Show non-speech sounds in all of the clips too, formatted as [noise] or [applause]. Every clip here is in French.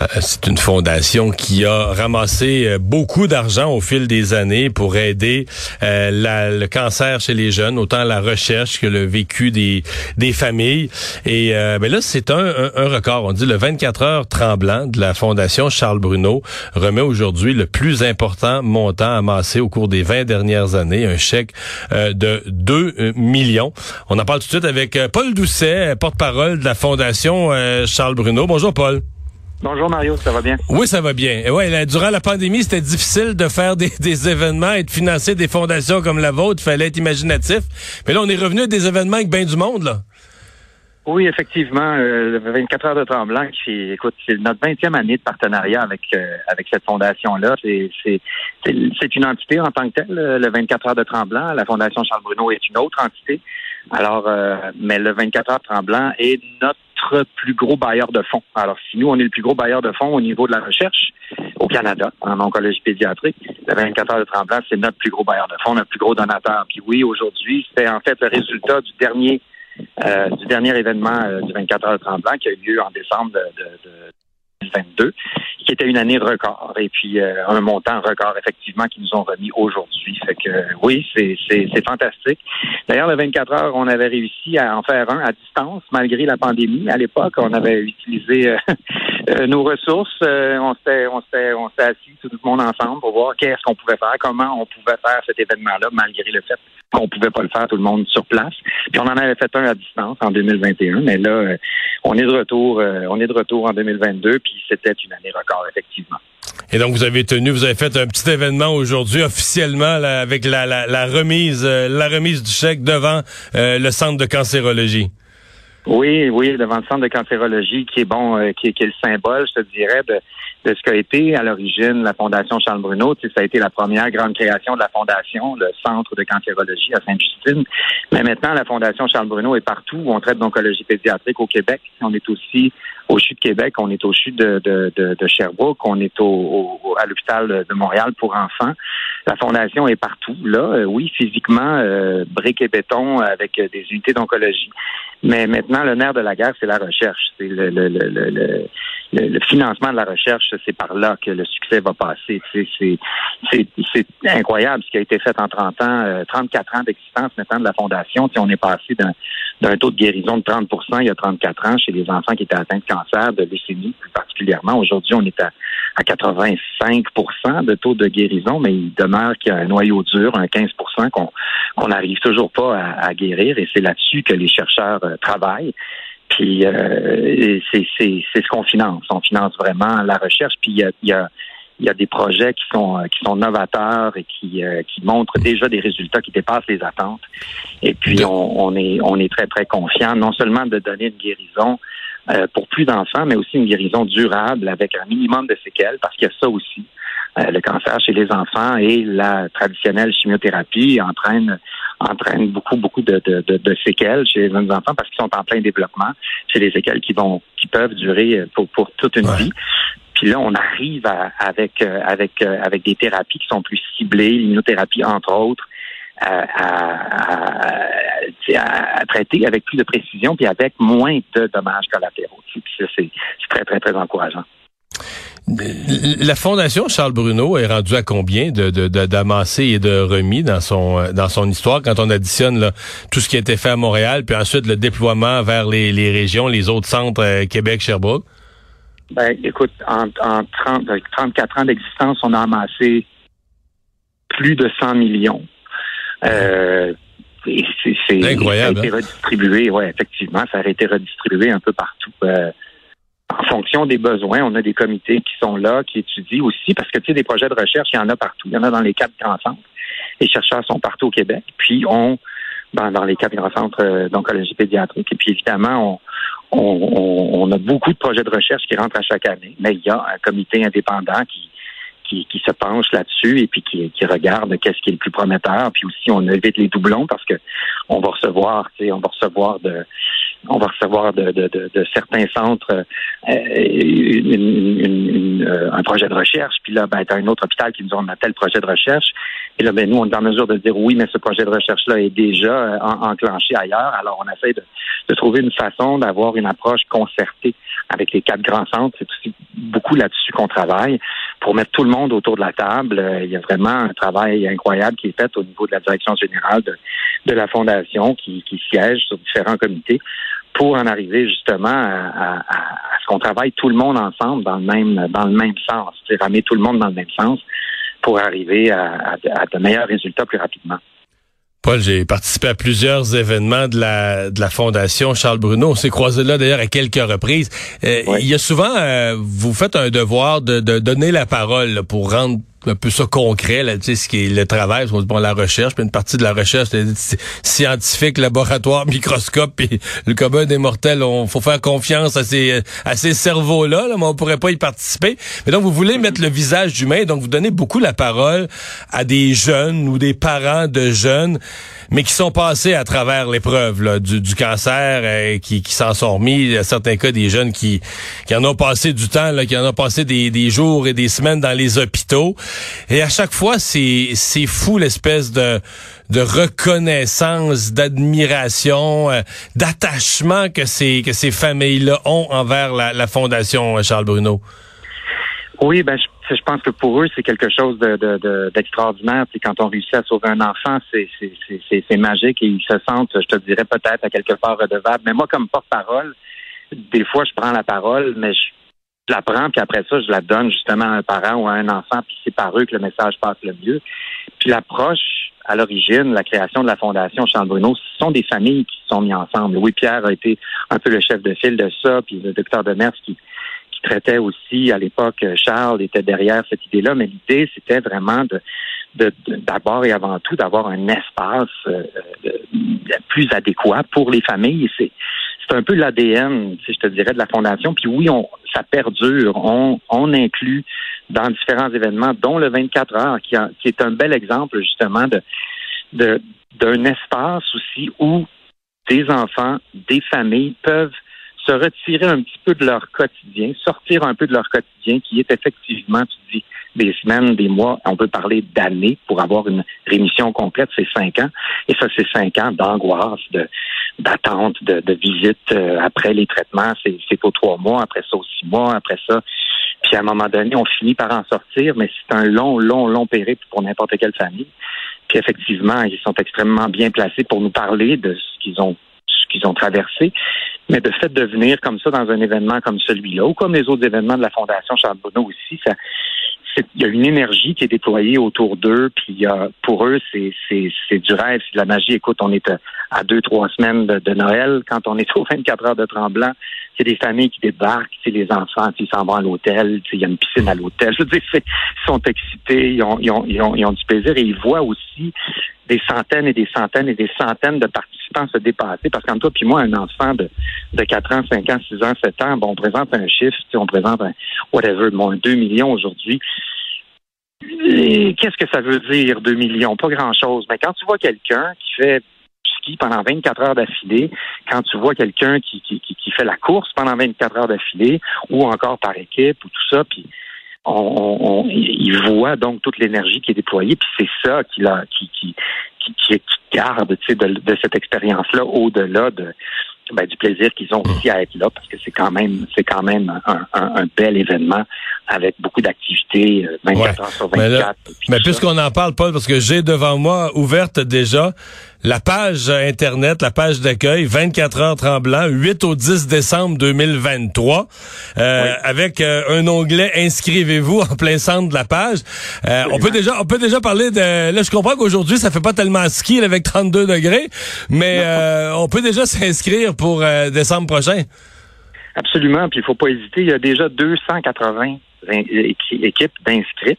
Euh, c'est une fondation qui a ramassé euh, beaucoup d'argent au fil des années pour aider euh, le cancer chez les jeunes, autant la recherche que le vécu des, des familles. Et ben là, c'est un, un, record. On dit le 24 heures tremblant de la fondation Charles Bruno remet aujourd'hui le plus important montant amassé au cours des 20 dernières années, un chèque de 2 millions. On en parle tout de suite avec Paul Doucet, porte-parole de la fondation Charles Bruno. Bonjour Paul. Bonjour Mario, ça va bien? Oui, ça va bien. Et ouais, durant la pandémie, c'était difficile de faire des, [laughs] des, événements et de financer des fondations comme la vôtre. Il fallait être imaginatif. Mais là, on est revenu à des événements avec bien du monde, là. Oui, effectivement, euh, 24 heures de tremblant, qui, écoute, c'est notre 20e année de partenariat avec euh, avec cette fondation-là. C'est c'est une entité en tant que telle, le 24 heures de tremblant. La Fondation Charles Bruno est une autre entité. Alors, euh, mais le 24 heures tremblant est notre plus gros bailleur de fonds. Alors, si nous, on est le plus gros bailleur de fonds au niveau de la recherche au Canada, en oncologie pédiatrique, le 24 heures de tremblant, c'est notre plus gros bailleur de fonds, notre plus gros donateur. Puis oui, aujourd'hui, c'est en fait le résultat du dernier euh, du dernier événement euh, du 24 heures de tremblant qui a eu lieu en décembre de, de, de 2022, qui était une année record. Et puis euh, un montant record, effectivement, qui nous ont remis aujourd'hui. Fait que oui, c'est, fantastique. D'ailleurs, le 24 heures, on avait réussi à en faire un à distance, malgré la pandémie. À l'époque, on avait utilisé euh, [laughs] euh, nos ressources. on s'était on s'était on s'était assis tout le monde ensemble pour voir qu'est-ce qu'on pouvait faire, comment on pouvait faire cet événement-là, malgré le fait qu'on pouvait pas le faire tout le monde sur place. Puis on en avait fait un à distance en 2021, mais là, on est de retour, on est de retour en 2022 puis c'était une année record, effectivement. Et donc, vous avez tenu, vous avez fait un petit événement aujourd'hui officiellement avec la, remise, euh, la remise du chèque devant euh, le centre de cancérologie. Oui, oui, devant le centre de cancérologie, qui est bon, euh, qui, est le symbole, je te dirais, de, de ce qu'a été à l'origine la Fondation Charles Bruno. Tu sais, ça a été la première grande création de la Fondation, le Centre de cancérologie à Sainte-Justine. Mais maintenant, la Fondation Charles Bruno est partout où on traite d'oncologie pédiatrique au Québec. On est aussi au CHU de Québec, on est au CHU de, de, de, Sherbrooke, on est au, à l'hôpital de Montréal pour enfants. La Fondation est partout. Là, euh, oui, physiquement, euh, briques et béton avec des unités d'oncologie. Mais maintenant, le nerf de la guerre, c'est la recherche. C'est le, le, le, le, financement de la recherche, c'est par là que le succès va passer. C'est incroyable ce qui a été fait en 30 ans, 34 euh, ans d'existence maintenant de la Fondation. On est passé d'un taux de guérison de 30% il y a 34 ans chez les enfants qui étaient atteints de cancer, de leucémie plus particulièrement. Aujourd'hui, on est à, à 85% de taux de guérison, mais il demeure qu'il y a un noyau dur, un 15% qu'on n'arrive toujours pas à, à guérir. Et c'est là-dessus que les chercheurs euh, travaillent. Puis euh, c'est ce qu'on finance. On finance vraiment la recherche. Puis il y a, y a il y a des projets qui sont qui sont novateurs et qui euh, qui montrent déjà des résultats qui dépassent les attentes. Et puis on, on est on est très très confiant non seulement de donner une guérison euh, pour plus d'enfants, mais aussi une guérison durable avec un minimum de séquelles parce qu'il y a ça aussi. Euh, le cancer chez les enfants et la traditionnelle chimiothérapie entraîne entraîne beaucoup beaucoup de, de, de, séquelles chez les jeunes enfants parce qu'ils sont en plein développement. C'est des séquelles qui vont qui peuvent durer pour, pour toute une vie. Puis là, on arrive avec euh, avec euh, avec des thérapies qui sont plus ciblées, l'immunothérapie entre autres, à, à, traiter avec plus de précision puis avec moins de dommages collatéraux. Puis ça, c'est très très très encourageant. La Fondation Charles Bruno est rendue à combien de, de, et de remis dans son dans son histoire? Quand on additionne là, tout ce qui a été fait à Montréal, puis ensuite le déploiement vers les, les régions, les autres centres, euh, Québec, Sherbrooke? Ben, écoute, en, en 30, 34 ans d'existence, on a amassé plus de 100 millions. Euh, c'est incroyable. Ça a été hein? redistribué, ouais, effectivement, ça a été redistribué un peu partout. Euh, en fonction des besoins, on a des comités qui sont là, qui étudient aussi, parce que tu sais, des projets de recherche, il y en a partout. Il y en a dans les quatre grands centres. Les chercheurs sont partout au Québec. Puis on, dans, dans les quatre grands centres euh, d'oncologie pédiatrique. Et puis évidemment, on, on, on, a beaucoup de projets de recherche qui rentrent à chaque année. Mais il y a un comité indépendant qui, qui, qui se penche là-dessus et puis qui, qui regarde qu'est-ce qui est le plus prometteur. Puis aussi, on évite les doublons parce que on va recevoir, on va recevoir de on va recevoir de, certains centres euh, une, euh, un projet de recherche, puis là, ben, as un autre hôpital qui nous dit on a tel projet de recherche. Et là, ben, nous, on est en mesure de dire oui, mais ce projet de recherche-là est déjà euh, enclenché ailleurs. Alors, on essaie de, trouver une façon d'avoir une approche concertée avec les quatre grands centres. C'est aussi beaucoup là-dessus qu'on travaille pour mettre tout le monde autour de la table. Il y a vraiment un travail incroyable qui est fait au niveau de la direction générale de, la Fondation qui siège sur différents comités pour en arriver justement à, ce qu'on travaille tout le monde ensemble dans le même dans le même sens, c'est ramener tout le monde dans le même sens pour arriver à, de meilleurs résultats plus rapidement. Paul, j'ai participé à plusieurs événements de la de la Fondation Charles Bruno. On s'est croisé là d'ailleurs à quelques reprises. Euh, il y a souvent, euh, vous faites un devoir de, de donner la parole pour rendre un peu ça concret, là, tu sais, ce qui est le travail, bon, la recherche, puis une partie de la recherche scientifique, laboratoire, [laughs] microscope, puis le commun des mortels, on faut faire confiance à ces, à ces cerveaux-là, là, mais on pourrait pas y participer. Mais donc, vous voulez mettre le visage humain, donc vous donnez beaucoup la parole à des jeunes ou des parents de jeunes, mais qui sont passés à travers l'épreuve du, du cancer, euh, qui, qui s'en sont remis. Il y a certains cas des jeunes qui, qui en ont passé du temps, là, qui en ont passé des, des jours et des semaines dans les hôpitaux. Et à chaque fois, c'est c'est fou l'espèce de de reconnaissance, d'admiration, euh, d'attachement que ces que ces familles-là ont envers la, la fondation euh, Charles Bruno. Oui, ben je, je pense que pour eux c'est quelque chose de, d'extraordinaire. De, quand on réussit à sauver un enfant, c'est magique et ils se sentent, je te dirais peut-être à quelque part redevables. Mais moi, comme porte-parole, des fois je prends la parole, mais je je la prends, puis après ça, je la donne justement à un parent ou à un enfant, puis c'est par eux que le message passe le mieux. Puis l'approche, à l'origine, la création de la Fondation Charles Bruno, ce sont des familles qui se sont mis ensemble. Louis-Pierre a été un peu le chef de file de ça, puis le docteur Demers qui, qui traitait aussi à l'époque, Charles était derrière cette idée-là, mais l'idée, c'était vraiment de d'abord et avant tout d'avoir un espace euh, euh, plus adéquat pour les familles. C'est un peu l'ADN, si je te dirais, de la fondation. Puis oui, on, ça perdure. On, on inclut dans différents événements, dont le 24 heures, qui, qui est un bel exemple justement de d'un espace aussi où des enfants, des familles peuvent se retirer un petit peu de leur quotidien, sortir un peu de leur quotidien, qui est effectivement, tu dis, des semaines, des mois, on peut parler d'années pour avoir une rémission complète, c'est cinq ans. Et ça, c'est cinq ans d'angoisse, de d'attente, de, de visite euh, après les traitements. C'est, pour trois mois, après ça, aux six mois, après ça. Puis à un moment donné, on finit par en sortir, mais c'est un long, long, long périple pour n'importe quelle famille. Puis effectivement, ils sont extrêmement bien placés pour nous parler de ce qu'ils ont ce qu'ils ont traversé. Mais de fait de venir comme ça dans un événement comme celui-là, ou comme les autres événements de la Fondation Charles Bonneau aussi, ça, il y a une énergie qui est déployée autour d'eux, puis pour eux, c'est, c'est, c'est du rêve, c'est de la magie. Écoute, on est à deux, trois semaines de, Noël. Quand on est [laughs] aux 24 heures de tremblant, c'est des familles qui débarquent, c'est les enfants qui s'en vont à l'hôtel, il y a une piscine à l'hôtel. Je veux dire, ils sont excités, ils ont, ils, ont, ils, ont, ils ont du plaisir et ils voient aussi des centaines et des centaines et des centaines de participants se dépasser. Parce qu'en toi puis moi, un enfant de, de 4 ans, 5 ans, 6 ans, 7 ans, bon, on présente un chiffre, on présente un whatever, bon, 2 millions aujourd'hui. Qu'est-ce que ça veut dire, 2 millions? Pas grand-chose. Mais quand tu vois quelqu'un qui fait ski pendant 24 heures d'affilée, quand tu vois quelqu'un qui, qui, qui, fait la course pendant 24 heures d'affilée, ou encore par équipe, ou tout ça, puis on, on, il voit donc toute l'énergie qui est déployée, puis c'est ça qui, qui, qui, qui, qui garde de, de cette expérience-là au-delà de, ben, du plaisir qu'ils ont aussi à être là parce que c'est quand même c'est quand même un, un, un, bel événement avec beaucoup d'activités 24 euh, heures sur 24. Mais, puisqu'on en parle, Paul, parce que j'ai devant moi ouverte déjà la page Internet, la page d'accueil, 24 heures tremblant, 8 au 10 décembre 2023, euh, avec euh, un onglet Inscrivez-vous en plein centre de la page. Euh, on peut déjà on peut déjà parler de... Là, je comprends qu'aujourd'hui, ça fait pas tellement ski avec 32 degrés, mais on peut déjà s'inscrire pour décembre prochain. Absolument, puis il faut pas hésiter. Il y a déjà 280 équipes d'inscrites.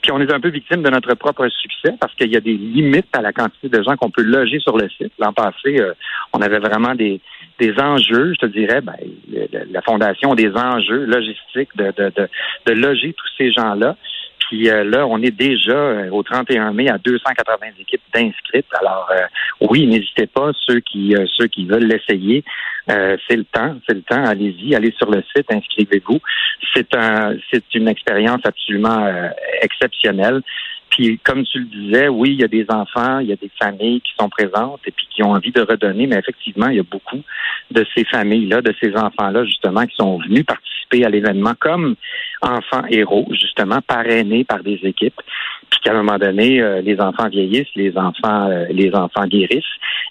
Puis on est un peu victime de notre propre succès parce qu'il y a des limites à la quantité de gens qu'on peut loger sur le site. L'an passé, euh, on avait vraiment des, des enjeux, je te dirais, ben, la Fondation a des enjeux logistiques de, de, de, de loger tous ces gens-là. Puis là, on est déjà au 31 mai à 280 équipes d'inscrites. Alors oui, n'hésitez pas, ceux qui ceux qui veulent l'essayer, c'est le temps, c'est le temps. Allez-y, allez sur le site, inscrivez-vous. C'est un c'est une expérience absolument exceptionnelle. Puis, comme tu le disais, oui, il y a des enfants, il y a des familles qui sont présentes et puis qui ont envie de redonner, mais effectivement, il y a beaucoup de ces familles-là, de ces enfants-là, justement, qui sont venus participer à l'événement comme enfants héros, justement, parrainés par des équipes. Puis qu'à un moment donné, euh, les enfants vieillissent, les enfants, euh, les enfants guérissent,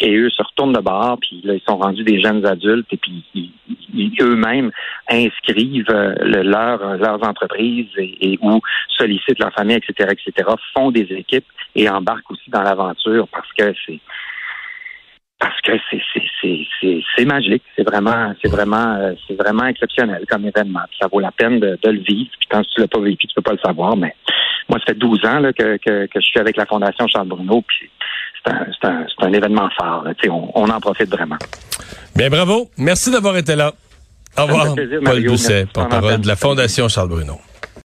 et eux se retournent de bord, puis là, ils sont rendus des jeunes adultes, et puis ils, eux-mêmes inscrivent euh, leur, leurs entreprises et, ou sollicitent leur famille, etc., etc., font des équipes et embarquent aussi dans l'aventure parce que c'est parce que c'est magique, c'est vraiment c'est vraiment euh, c'est vraiment exceptionnel comme événement. ça vaut la peine de, le vivre. Puis quand tu l'as pas vécu, tu peux pas le savoir. Mais moi, ça fait 12 ans là, que, que, je suis avec la Fondation Charles Bruno. Puis c'est un, un, un, événement fort. On, on en profite vraiment. Bien, bravo. Merci d'avoir été là. Au revoir, Paul Doucet, porte-parole de la Fondation Charles Bruno.